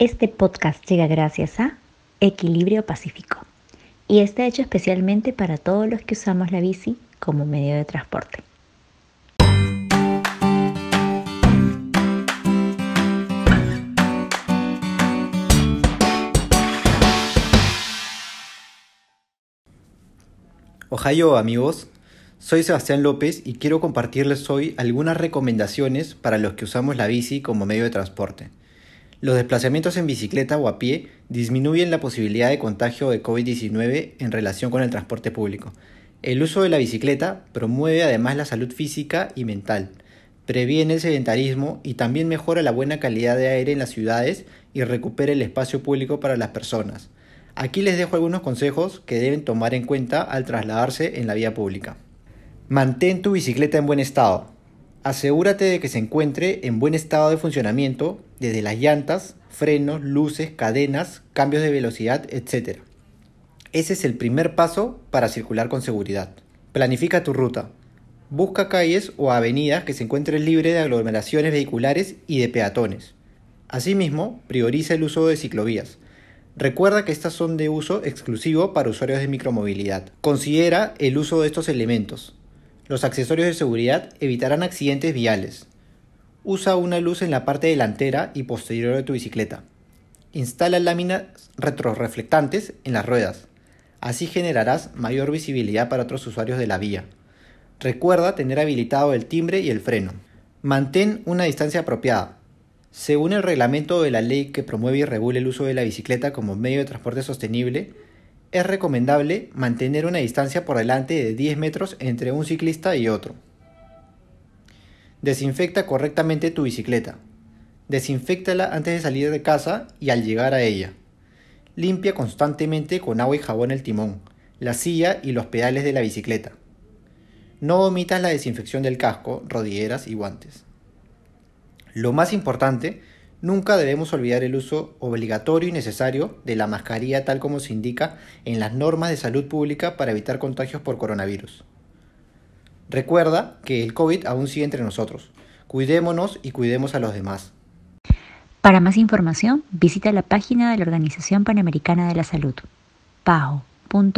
Este podcast llega gracias a Equilibrio Pacífico y está hecho especialmente para todos los que usamos la bici como medio de transporte. Ohio amigos, soy Sebastián López y quiero compartirles hoy algunas recomendaciones para los que usamos la bici como medio de transporte. Los desplazamientos en bicicleta o a pie disminuyen la posibilidad de contagio de COVID-19 en relación con el transporte público. El uso de la bicicleta promueve además la salud física y mental, previene el sedentarismo y también mejora la buena calidad de aire en las ciudades y recupera el espacio público para las personas. Aquí les dejo algunos consejos que deben tomar en cuenta al trasladarse en la vía pública. Mantén tu bicicleta en buen estado. Asegúrate de que se encuentre en buen estado de funcionamiento desde las llantas, frenos, luces, cadenas, cambios de velocidad, etc. Ese es el primer paso para circular con seguridad. Planifica tu ruta. Busca calles o avenidas que se encuentren libres de aglomeraciones vehiculares y de peatones. Asimismo, prioriza el uso de ciclovías Recuerda que estas son de uso exclusivo para usuarios de micromovilidad. Considera el uso de estos elementos. Los accesorios de seguridad evitarán accidentes viales. Usa una luz en la parte delantera y posterior de tu bicicleta. Instala láminas retroreflectantes en las ruedas. Así generarás mayor visibilidad para otros usuarios de la vía. Recuerda tener habilitado el timbre y el freno. Mantén una distancia apropiada. Según el reglamento de la ley que promueve y regula el uso de la bicicleta como medio de transporte sostenible, es recomendable mantener una distancia por delante de 10 metros entre un ciclista y otro. Desinfecta correctamente tu bicicleta. Desinfectala antes de salir de casa y al llegar a ella. Limpia constantemente con agua y jabón el timón, la silla y los pedales de la bicicleta. No omitas la desinfección del casco, rodilleras y guantes. Lo más importante, nunca debemos olvidar el uso obligatorio y necesario de la mascarilla tal como se indica en las normas de salud pública para evitar contagios por coronavirus. Recuerda que el COVID aún sigue entre nosotros. Cuidémonos y cuidemos a los demás. Para más información, visita la página de la Organización Panamericana de la Salud, pao.org/es.